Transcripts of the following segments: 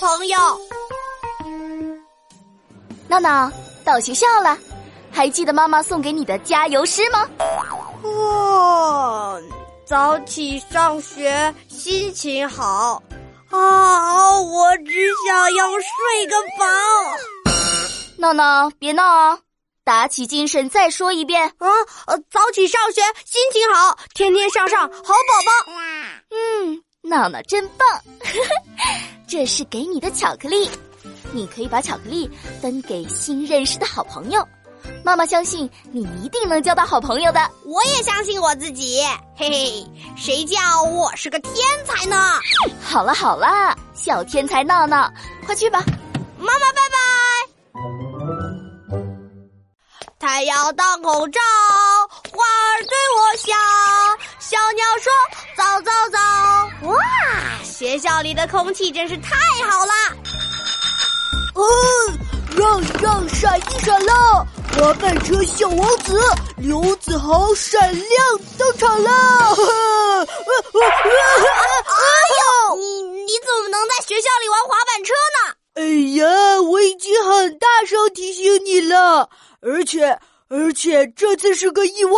朋友。闹闹，到学校了，还记得妈妈送给你的加油诗吗？哇，早起上学心情好啊！我只想要睡个饱。闹闹，别闹啊！打起精神再说一遍啊！呃，早起上学心情好，天天向上好宝宝。嗯，闹闹真棒！这是给你的巧克力，你可以把巧克力分给新认识的好朋友。妈妈相信你一定能交到好朋友的。我也相信我自己。嘿嘿，谁叫我是个天才呢？好了好了，小天才闹闹，快去吧。妈妈，拜拜。太阳当空照，花儿对我笑，小鸟说早早早。哇，学校里的空气真是太好了。嗯，让一让，闪一闪啦，滑板车小王子刘子豪闪亮登场了。哎呦，你你怎么能在学校里玩滑板车呢？哎呀，我已经很大声提醒你了。而且，而且这次是个意外，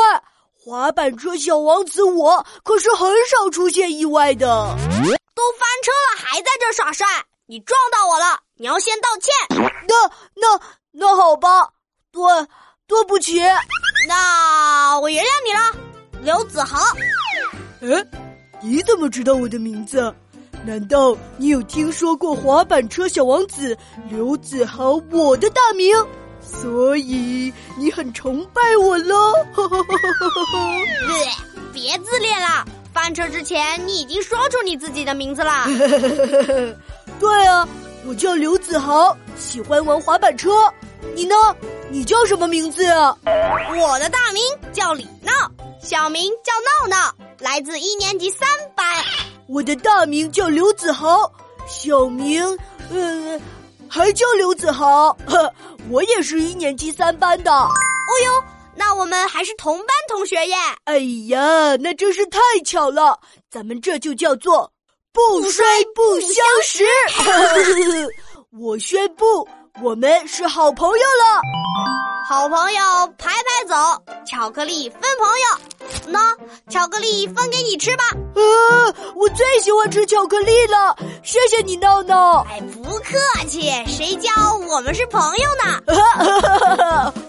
滑板车小王子我可是很少出现意外的。都翻车了还在这耍帅，你撞到我了，你要先道歉。那那那好吧，对，对不起。那我原谅你了，刘子豪。哎，你怎么知道我的名字？难道你有听说过滑板车小王子刘子豪我的大名？所以你很崇拜我喽？别自恋了！翻车之前你已经说出你自己的名字了。对啊，我叫刘子豪，喜欢玩滑板车。你呢？你叫什么名字啊？我的大名叫李闹，小名叫闹闹，来自一年级三班。我的大名叫刘子豪，小名嗯。还叫刘子豪，我也是一年级三班的。哦呦，那我们还是同班同学耶！哎呀，那真是太巧了，咱们这就叫做不摔不相识。我宣布，我们是好朋友了。好朋友排排走，巧克力分朋友。那巧克力分给你吃吧。啊，我最喜欢吃巧克力了，谢谢你闹闹。哎，不客气，谁叫我们是朋友呢？